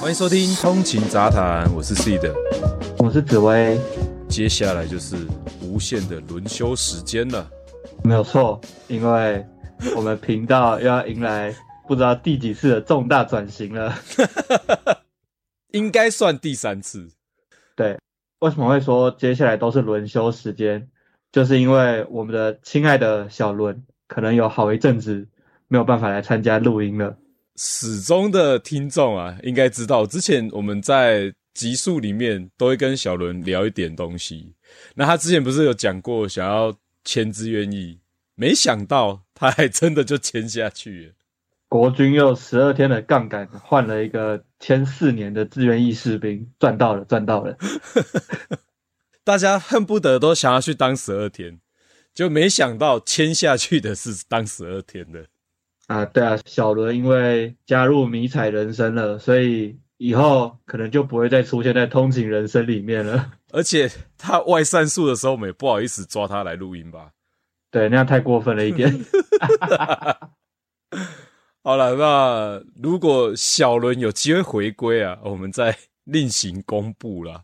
欢迎收听《通勤杂谈》，我是 Seed，我是紫薇。接下来就是无限的轮休时间了，没有错，因为我们频道又要迎来不知道第几次的重大转型了，应该算第三次。对，为什么会说接下来都是轮休时间？就是因为我们的亲爱的小伦可能有好一阵子没有办法来参加录音了。始终的听众啊，应该知道，之前我们在集数里面都会跟小伦聊一点东西。那他之前不是有讲过想要签志愿役，没想到他还真的就签下去了。国军用十二天的杠杆换了一个签四年的志愿役士兵，赚到了，赚到了！大家恨不得都想要去当十二天，就没想到签下去的是当十二天的。啊，对啊，小伦因为加入迷彩人生了，所以以后可能就不会再出现在通勤人生里面了。而且他外散数的时候，我们也不好意思抓他来录音吧？对，那样太过分了一点。好了，那如果小伦有机会回归啊，我们再另行公布啦。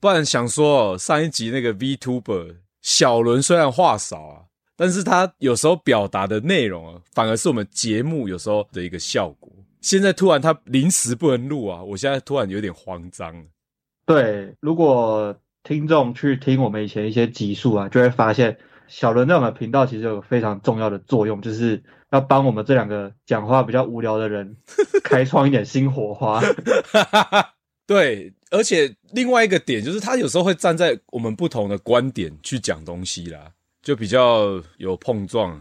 不然想说，上一集那个 VTuber 小伦虽然话少啊。但是他有时候表达的内容啊，反而是我们节目有时候的一个效果。现在突然他临时不能录啊，我现在突然有点慌张。对，如果听众去听我们以前一些集数啊，就会发现小伦在我们频道其实有非常重要的作用，就是要帮我们这两个讲话比较无聊的人 开创一点新火花。对，而且另外一个点就是他有时候会站在我们不同的观点去讲东西啦。就比较有碰撞，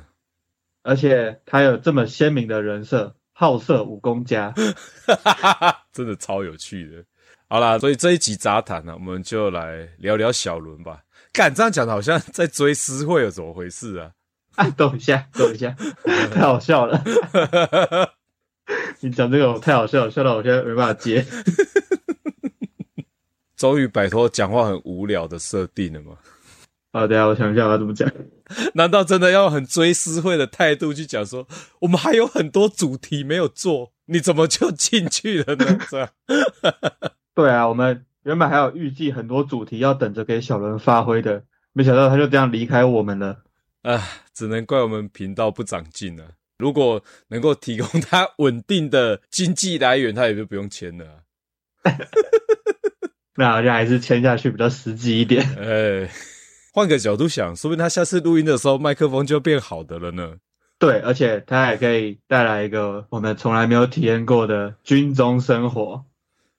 而且他有这么鲜明的人设，好色武功家，真的超有趣的。好啦，所以这一集杂谈呢，我们就来聊聊小伦吧。干，这样讲的好像在追思会有怎么回事啊？啊，等一下，等一下，太好笑了。你讲这个太好笑了，笑到我现在没办法接。终于摆脱讲话很无聊的设定了吗？啊，等下我想一下我要怎么讲。难道真的要很追思会的态度去讲说，我们还有很多主题没有做，你怎么就进去了呢？这样？对啊，我们原本还有预计很多主题要等着给小伦发挥的，没想到他就这样离开我们了。啊，只能怪我们频道不长进了。如果能够提供他稳定的经济来源，他也就不用签了。那好像还是签下去比较实际一点。哎。换个角度想，说不定他下次录音的时候麦克风就变好的了呢。对，而且他还可以带来一个我们从来没有体验过的军中生活。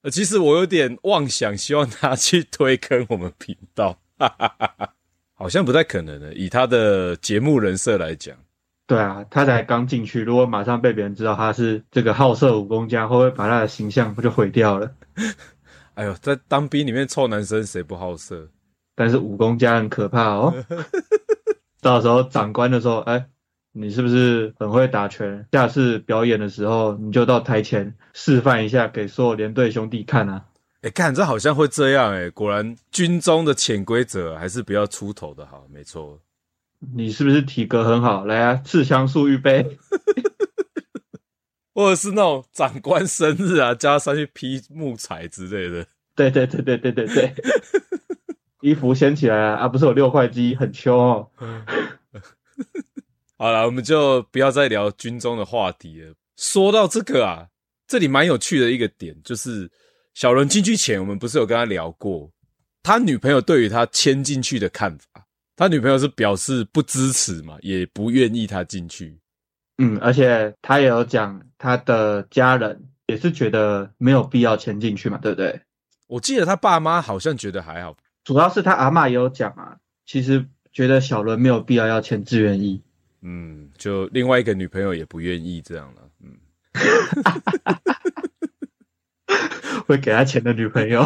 呃，其实我有点妄想，希望他去推坑我们频道，哈哈哈哈，好像不太可能的。以他的节目人设来讲，对啊，他才刚进去，如果马上被别人知道他是这个好色武功家，会不会把他的形象不就毁掉了？哎呦，在当兵里面臭男生谁不好色？但是武功家很可怕哦，到时候长官的时候，哎，你是不是很会打拳？下次表演的时候，你就到台前示范一下，给所有连队兄弟看啊！哎，看这好像会这样哎，果然军中的潜规则还是不要出头的好，没错。你是不是体格很好？来啊，刺枪术预备，或者是那种长官生日啊，叫他上去劈木材之类的。对对对对对对对。衣服掀起来啊！啊，不是有六块肌，很秋哦。好了，我们就不要再聊军中的话题了。说到这个啊，这里蛮有趣的一个点，就是小伦进去前，我们不是有跟他聊过，他女朋友对于他签进去的看法。他女朋友是表示不支持嘛，也不愿意他进去。嗯，而且他也有讲，他的家人也是觉得没有必要签进去嘛，对不对？我记得他爸妈好像觉得还好。主要是他阿嬷也有讲啊，其实觉得小伦没有必要要签志愿役，嗯，就另外一个女朋友也不愿意这样了，嗯，会给他钱的女朋友，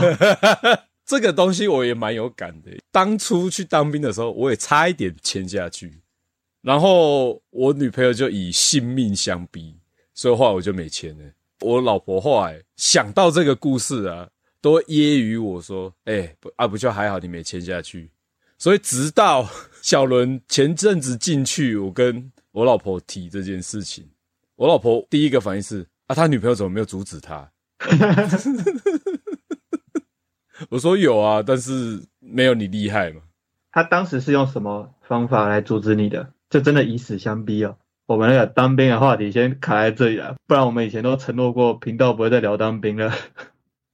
这个东西我也蛮有感的。当初去当兵的时候，我也差一点签下去，然后我女朋友就以性命相逼，所以后来我就没签了。我老婆后来想到这个故事啊。都揶揄我说：“哎、欸，不啊，不就还好，你没签下去。”所以直到小伦前阵子进去，我跟我老婆提这件事情，我老婆第一个反应是啊，他女朋友怎么没有阻止他？我说有啊，但是没有你厉害嘛。他当时是用什么方法来阻止你的？就真的以死相逼哦。我们那个当兵的话题先卡在这里了，不然我们以前都承诺过频道不会再聊当兵了。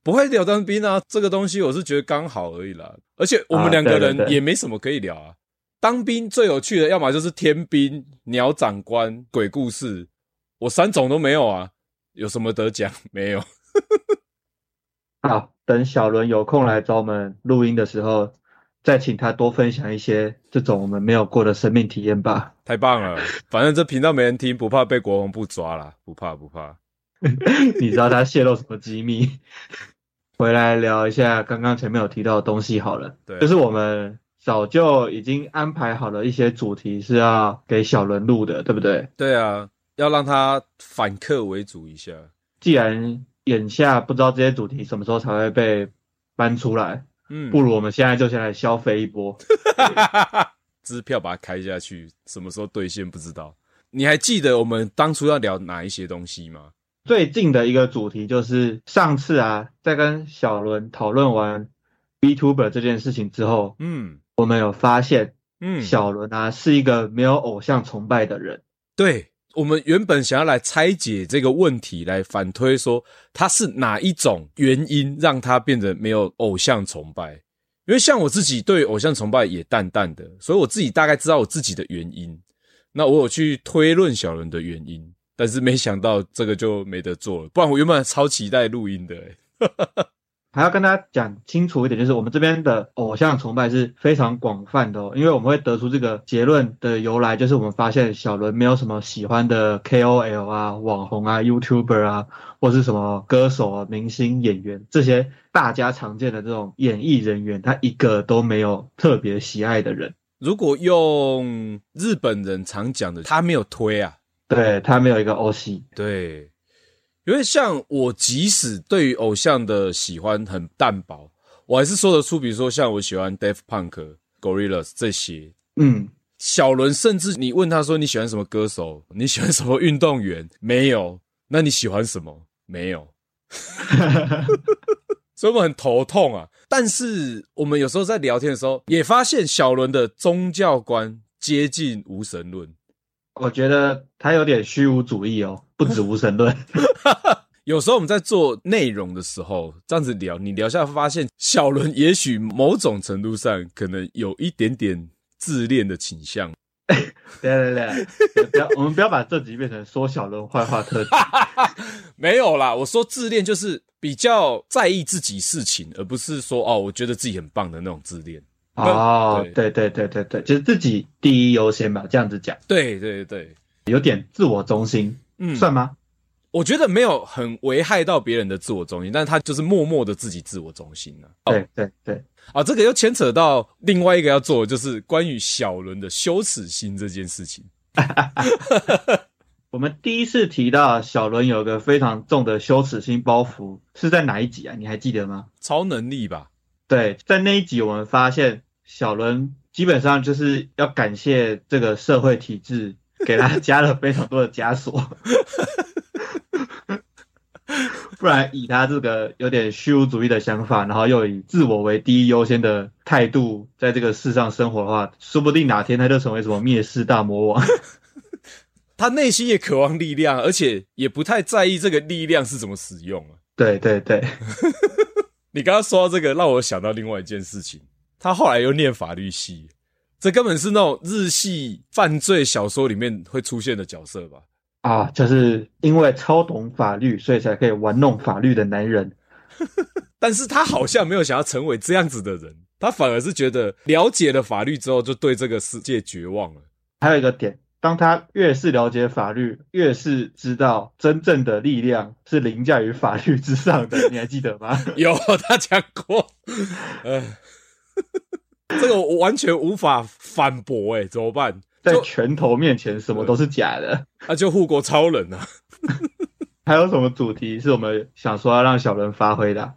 不会聊当兵啊，这个东西我是觉得刚好而已啦。而且我们两个人也没什么可以聊啊。当兵最有趣的，要么就是天兵、鸟长官、鬼故事，我三种都没有啊。有什么得奖？没有。好，等小伦有空来找我们录音的时候，再请他多分享一些这种我们没有过的生命体验吧。太棒了，反正这频道没人听，不怕被国王部抓啦，不怕不怕。你知道他泄露什么机密？回来聊一下刚刚前面有提到的东西好了。对，就是我们早就已经安排好了一些主题是要给小伦录的，对不对？对啊，要让他反客为主一下。既然眼下不知道这些主题什么时候才会被搬出来。嗯，不如我们现在就先来消费一波，支票把它开下去，什么时候兑现不知道。你还记得我们当初要聊哪一些东西吗？最近的一个主题就是上次啊，在跟小伦讨论完 B Tuber 这件事情之后，嗯，我们有发现，嗯，小伦啊是一个没有偶像崇拜的人，对。我们原本想要来拆解这个问题，来反推说他是哪一种原因让他变得没有偶像崇拜。因为像我自己对偶像崇拜也淡淡的，所以我自己大概知道我自己的原因。那我有去推论小伦的原因，但是没想到这个就没得做了。不然我原本超期待录音的欸。还要跟大家讲清楚一点，就是我们这边的偶像崇拜是非常广泛的哦，因为我们会得出这个结论的由来，就是我们发现小伦没有什么喜欢的 KOL 啊、网红啊、YouTuber 啊，或是什么歌手啊、明星、演员这些大家常见的这种演艺人员，他一个都没有特别喜爱的人。如果用日本人常讲的，他没有推啊，对，他没有一个 OC，，对。因为像我，即使对于偶像的喜欢很淡薄，我还是说得出，比如说像我喜欢 Daft Punk、Gorillas 这些。嗯，小伦甚至你问他说你喜欢什么歌手，你喜欢什么运动员？没有。那你喜欢什么？没有。所以我们很头痛啊。但是我们有时候在聊天的时候，也发现小伦的宗教观接近无神论。我觉得他有点虚无主义哦，不止无神论。有时候我们在做内容的时候，这样子聊，你聊下来发现，小伦也许某种程度上可能有一点点自恋的倾向。对对对，不要，我们不要把这集变成说小伦坏话特辑。没有啦，我说自恋就是比较在意自己事情，而不是说哦，我觉得自己很棒的那种自恋。哦，对对对对对，就是自己第一优先吧，这样子讲。对对对，有点自我中心，嗯，算吗？我觉得没有很危害到别人的自我中心，但是他就是默默的自己自我中心了。对对对，啊、哦，这个又牵扯到另外一个要做的，就是关于小伦的羞耻心这件事情。我们第一次提到小伦有个非常重的羞耻心包袱，是在哪一集啊？你还记得吗？超能力吧？对，在那一集我们发现小伦基本上就是要感谢这个社会体制，给他加了非常多的枷锁。不然，以他这个有点虚无主义的想法，然后又以自我为第一优先的态度，在这个世上生活的话，说不定哪天他就成为什么灭世大魔王。他内心也渴望力量，而且也不太在意这个力量是怎么使用啊。对对对，你刚刚说到这个，让我想到另外一件事情。他后来又念法律系，这根本是那种日系犯罪小说里面会出现的角色吧？啊，就是因为超懂法律，所以才可以玩弄法律的男人。但是他好像没有想要成为这样子的人，他反而是觉得了解了法律之后，就对这个世界绝望了。还有一个点，当他越是了解法律，越是知道真正的力量是凌驾于法律之上的。你还记得吗？有，他讲过。呃，这个我完全无法反驳，哎，怎么办？在拳头面前，什么都是假的。那、啊、就护国超人啊！还有什么主题是我们想说要让小人发挥的？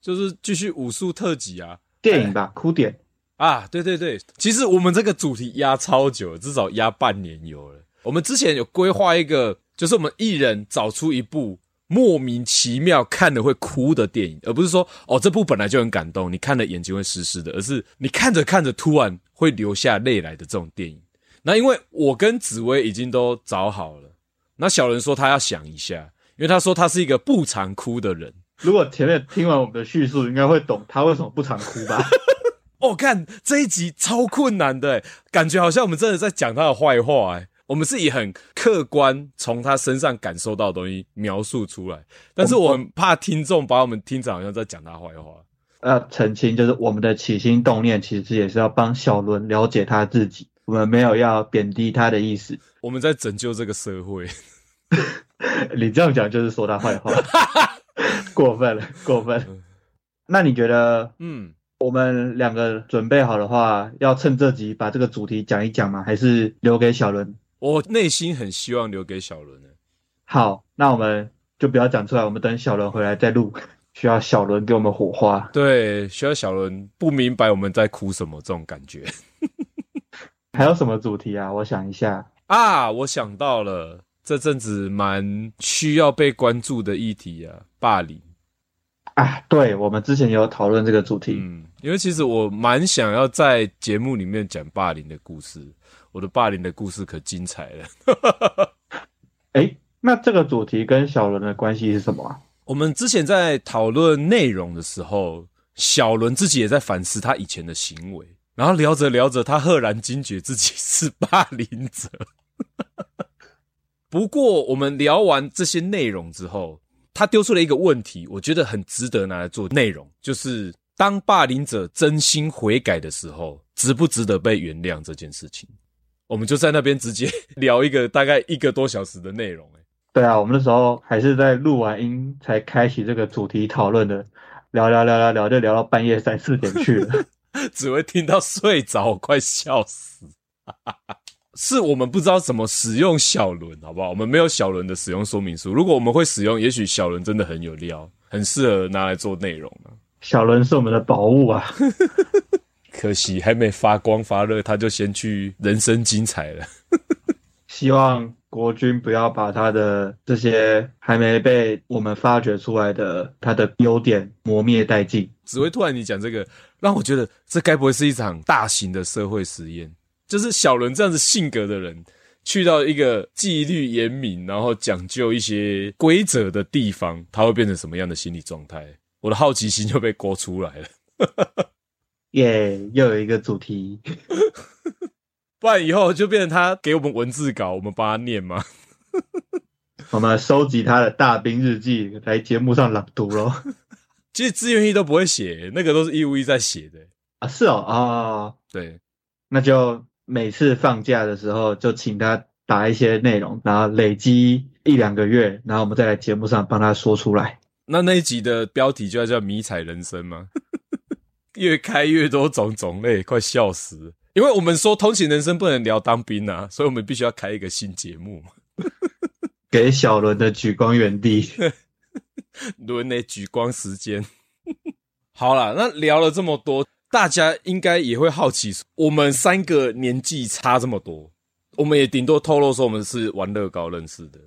就是继续武术特辑啊，电影吧，哭点。啊，对对对，其实我们这个主题压超久了，至少压半年有了。我们之前有规划一个，就是我们一人找出一部莫名其妙看了会哭的电影，而不是说哦这部本来就很感动，你看了眼睛会湿湿的，而是你看着看着突然会流下泪来的这种电影。那因为我跟紫薇已经都找好了，那小人说他要想一下，因为他说他是一个不常哭的人。如果前面听完我们的叙述，应该会懂他为什么不常哭吧？哦，看这一集超困难的，感觉好像我们真的在讲他的坏话，哎，我们是以很客观从他身上感受到的东西描述出来，但是我很怕听众把我们听着好像在讲他坏话。要澄清，就是我们的起心动念其实也是要帮小伦了解他自己，我们没有要贬低他的意思，我们在拯救这个社会。你这样讲就是说他坏话，过分了，过分。那你觉得，嗯？我们两个准备好的话，要趁这集把这个主题讲一讲吗？还是留给小伦？我内心很希望留给小伦的。好，那我们就不要讲出来，我们等小伦回来再录。需要小伦给我们火花。对，需要小伦不明白我们在哭什么这种感觉。还有什么主题啊？我想一下啊，我想到了，这阵子蛮需要被关注的议题啊，霸凌。啊，对，我们之前有讨论这个主题，嗯，因为其实我蛮想要在节目里面讲霸凌的故事，我的霸凌的故事可精彩了。哎，那这个主题跟小伦的关系是什么啊？我们之前在讨论内容的时候，小伦自己也在反思他以前的行为，然后聊着聊着，他赫然惊觉自己是霸凌者。不过，我们聊完这些内容之后，他丢出了一个问题，我觉得很值得拿来做内容，就是当霸凌者真心悔改的时候，值不值得被原谅这件事情？我们就在那边直接 聊一个大概一个多小时的内容。诶，对啊，我们那时候还是在录完音才开启这个主题讨论的，聊聊聊聊聊，就聊到半夜三四点去了，只会听到睡着，快笑死。是我们不知道怎么使用小轮，好不好？我们没有小轮的使用说明书。如果我们会使用，也许小轮真的很有料，很适合拿来做内容啊。小轮是我们的宝物啊，可惜还没发光发热，他就先去人生精彩了。希望国军不要把他的这些还没被我们发掘出来的他的优点磨灭殆尽。只会突然你讲这个，让我觉得这该不会是一场大型的社会实验？就是小伦这样子性格的人，去到一个纪律严明，然后讲究一些规则的地方，他会变成什么样的心理状态？我的好奇心就被勾出来了。耶，yeah, 又有一个主题，不然以后就变成他给我们文字稿，我们帮他念嘛？我们收集他的大兵日记来节目上朗读咯。其实自愿役都不会写，那个都是义务役在写的啊。是哦，啊、哦，对，那就。每次放假的时候，就请他打一些内容，然后累积一两个月，然后我们再来节目上帮他说出来。那那一集的标题就要叫“迷彩人生”吗？越开越多种种类，快笑死！因为我们说通勤人生不能聊当兵啊，所以我们必须要开一个新节目嘛。给小伦的举光原地，伦的举光时间。好了，那聊了这么多。大家应该也会好奇，我们三个年纪差这么多，我们也顶多透露说我们是玩乐高认识的。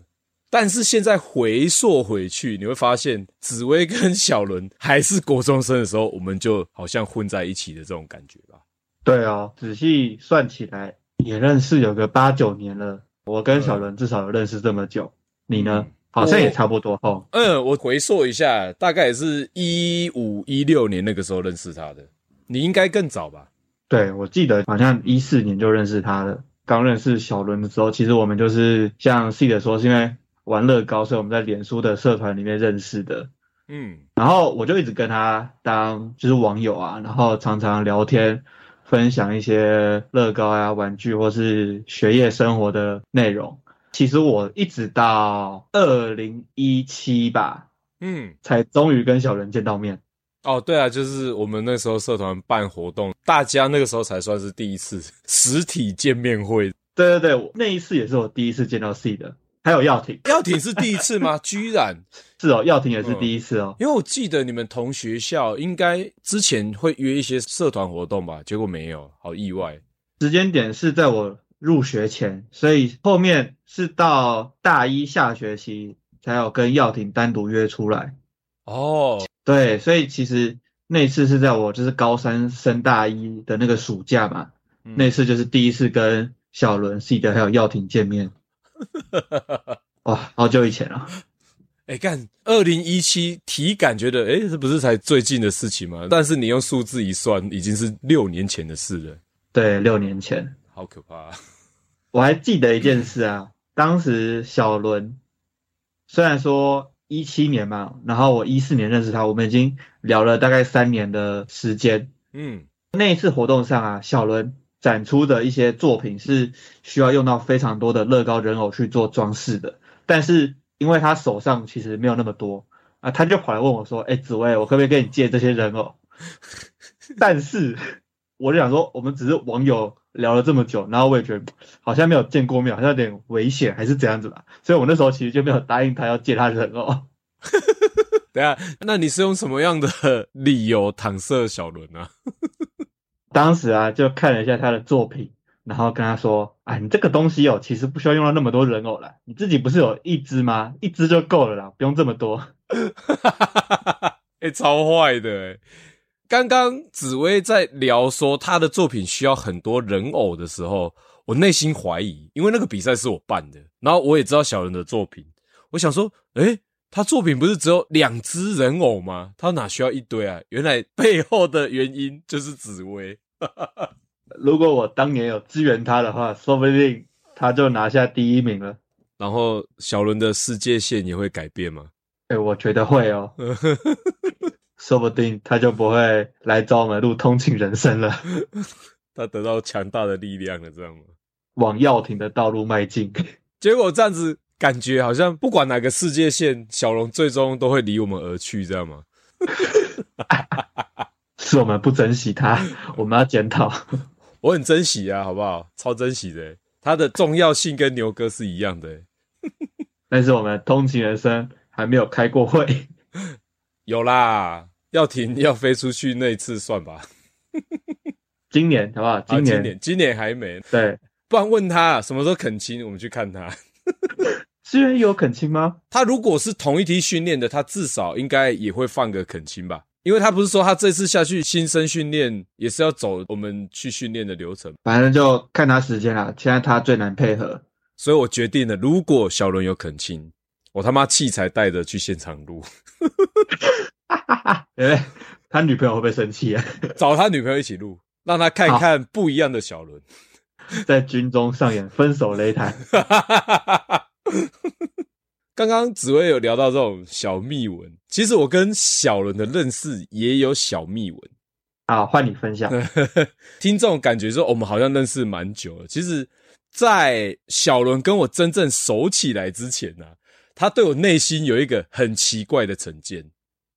但是现在回溯回去，你会发现紫薇跟小伦还是国中生的时候，我们就好像混在一起的这种感觉吧？对哦，仔细算起来也认识有个八九年了。我跟小伦至少有认识这么久，你呢？好像也差不多哦。嗯，我回溯一下，大概也是一五一六年那个时候认识他的。你应该更早吧？对，我记得好像一四年就认识他了。刚认识小伦的时候，其实我们就是像 C 的说，是因为玩乐高，所以我们在脸书的社团里面认识的。嗯，然后我就一直跟他当就是网友啊，然后常常聊天，分享一些乐高啊、玩具或是学业生活的内容。其实我一直到二零一七吧，嗯，才终于跟小人见到面。哦，对啊，就是我们那时候社团办活动，大家那个时候才算是第一次实体见面会。对对对，那一次也是我第一次见到 C 的。还有耀廷，耀廷是第一次吗？居然 是哦，耀廷也是第一次哦。因为我记得你们同学校应该之前会约一些社团活动吧，结果没有，好意外。时间点是在我入学前，所以后面是到大一下学期才有跟耀廷单独约出来。哦，对，所以其实那次是在我就是高三升大一的那个暑假嘛，嗯、那次就是第一次跟小伦、C 的还有耀廷见面。哇，好久以前了。哎、欸，干，二零一七体感觉得，哎、欸，这不是才最近的事情吗？但是你用数字一算，已经是六年前的事了。对，六年前，好可怕、啊。我还记得一件事啊，当时小伦虽然说一七年嘛，然后我一四年认识他，我们已经聊了大概三年的时间。嗯，那一次活动上啊，小伦。展出的一些作品是需要用到非常多的乐高人偶去做装饰的，但是因为他手上其实没有那么多啊，他就跑来问我说：“哎，紫薇，我可不可以跟你借这些人偶？”但是我就想说，我们只是网友聊了这么久，然后我也觉得好像没有见过面，好像有点危险，还是怎样子吧，所以我那时候其实就没有答应他要借他人偶。等下，那你是用什么样的理由搪塞小伦呢？当时啊，就看了一下他的作品，然后跟他说：“啊，你这个东西哦，其实不需要用到那么多人偶了，你自己不是有一只吗？一只就够了啦，不用这么多。”哈哈哈哈哈！哎，超坏的！刚刚紫薇在聊说他的作品需要很多人偶的时候，我内心怀疑，因为那个比赛是我办的，然后我也知道小人的作品，我想说，诶他作品不是只有两只人偶吗？他哪需要一堆啊？原来背后的原因就是紫薇。如果我当年有支援他的话，说不定他就拿下第一名了。然后小伦的世界线也会改变吗？哎、欸，我觉得会哦。说不定他就不会来找我们录通勤人生了。他得到强大的力量了，这样吗？往耀廷的道路迈进。结果这样子。感觉好像不管哪个世界线，小龙最终都会离我们而去，知道吗？是我们不珍惜他，我们要检讨。我很珍惜啊，好不好？超珍惜的，它的重要性跟牛哥是一样的。但是我们通勤人生还没有开过会，有啦，要停要飞出去那一次算吧。今年好不好？今年、啊、今年今年还没。对，不然问他什么时候肯亲，我们去看他。志愿有恳亲吗？他如果是同一梯训练的，他至少应该也会放个恳亲吧？因为他不是说他这次下去新生训练也是要走我们去训练的流程，反正就看他时间啦。现在他最难配合，所以我决定了，如果小伦有恳亲，我他妈器材带着去现场录。哎，他女朋友会不会生气啊？找他女朋友一起录，让他看看不一样的小伦，在军中上演分手擂台。刚刚紫薇有聊到这种小秘闻，其实我跟小伦的认识也有小秘闻。好，换你分享。听这种感觉说，我们好像认识蛮久了。其实，在小伦跟我真正熟起来之前呢、啊，他对我内心有一个很奇怪的成见。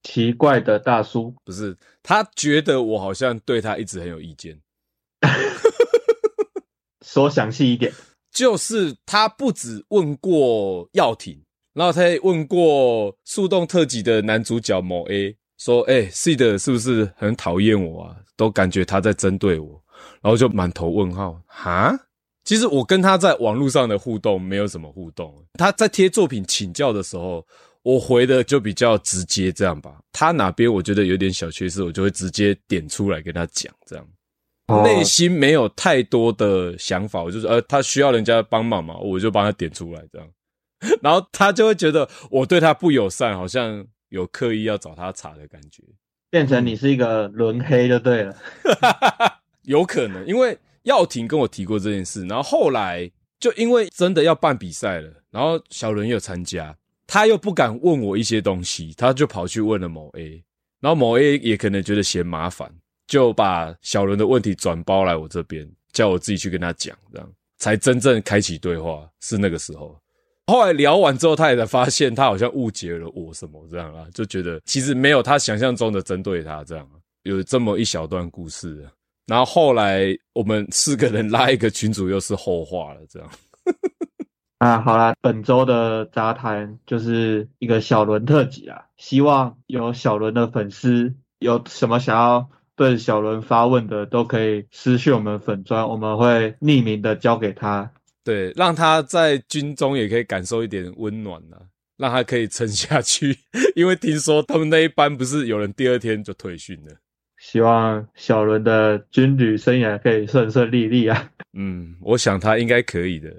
奇怪的大叔，不是，他觉得我好像对他一直很有意见。说详细一点。就是他不只问过耀廷，然后他也问过树洞特辑的男主角某 A，说：“哎、欸，Seed 是不是很讨厌我啊？都感觉他在针对我。”然后就满头问号。哈，其实我跟他在网络上的互动没有什么互动。他在贴作品请教的时候，我回的就比较直接，这样吧。他哪边我觉得有点小缺失，我就会直接点出来跟他讲，这样。内心没有太多的想法，我就是呃，他需要人家帮忙嘛，我就帮他点出来这样，然后他就会觉得我对他不友善，好像有刻意要找他茬的感觉，变成你是一个轮黑就对了，有可能，因为耀廷跟我提过这件事，然后后来就因为真的要办比赛了，然后小伦又参加，他又不敢问我一些东西，他就跑去问了某 A，然后某 A 也可能觉得嫌麻烦。就把小伦的问题转包来我这边，叫我自己去跟他讲，这样才真正开启对话。是那个时候，后来聊完之后，他也才发现他好像误解了我什么这样啊，就觉得其实没有他想象中的针对他这样，有这么一小段故事。然后后来我们四个人拉一个群主，又是后话了这样。啊，好啦，本周的杂谈就是一个小伦特辑啊，希望有小伦的粉丝有什么想要对小伦发问的，都可以私讯我们粉砖，我们会匿名的交给他，对，让他在军中也可以感受一点温暖啊，让他可以撑下去，因为听说他们那一班不是有人第二天就退训了。希望小伦的军旅生涯可以顺顺利利啊！嗯，我想他应该可以的。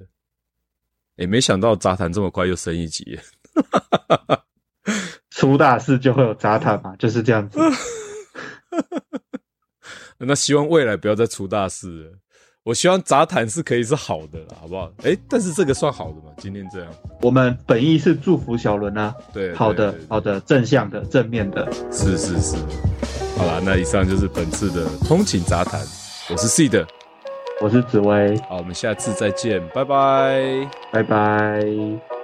也，没想到杂谈这么快又升一级，出大事就会有杂谈嘛，就是这样子。那希望未来不要再出大事了。我希望杂谈是可以是好的啦，好不好？哎，但是这个算好的嘛？今天这样，我们本意是祝福小伦啊。对，好的，好的，正向的，正面的。是是是。好啦，那以上就是本次的通勤杂谈。我是 Seed，我是紫薇。好，我们下次再见，拜拜，拜拜。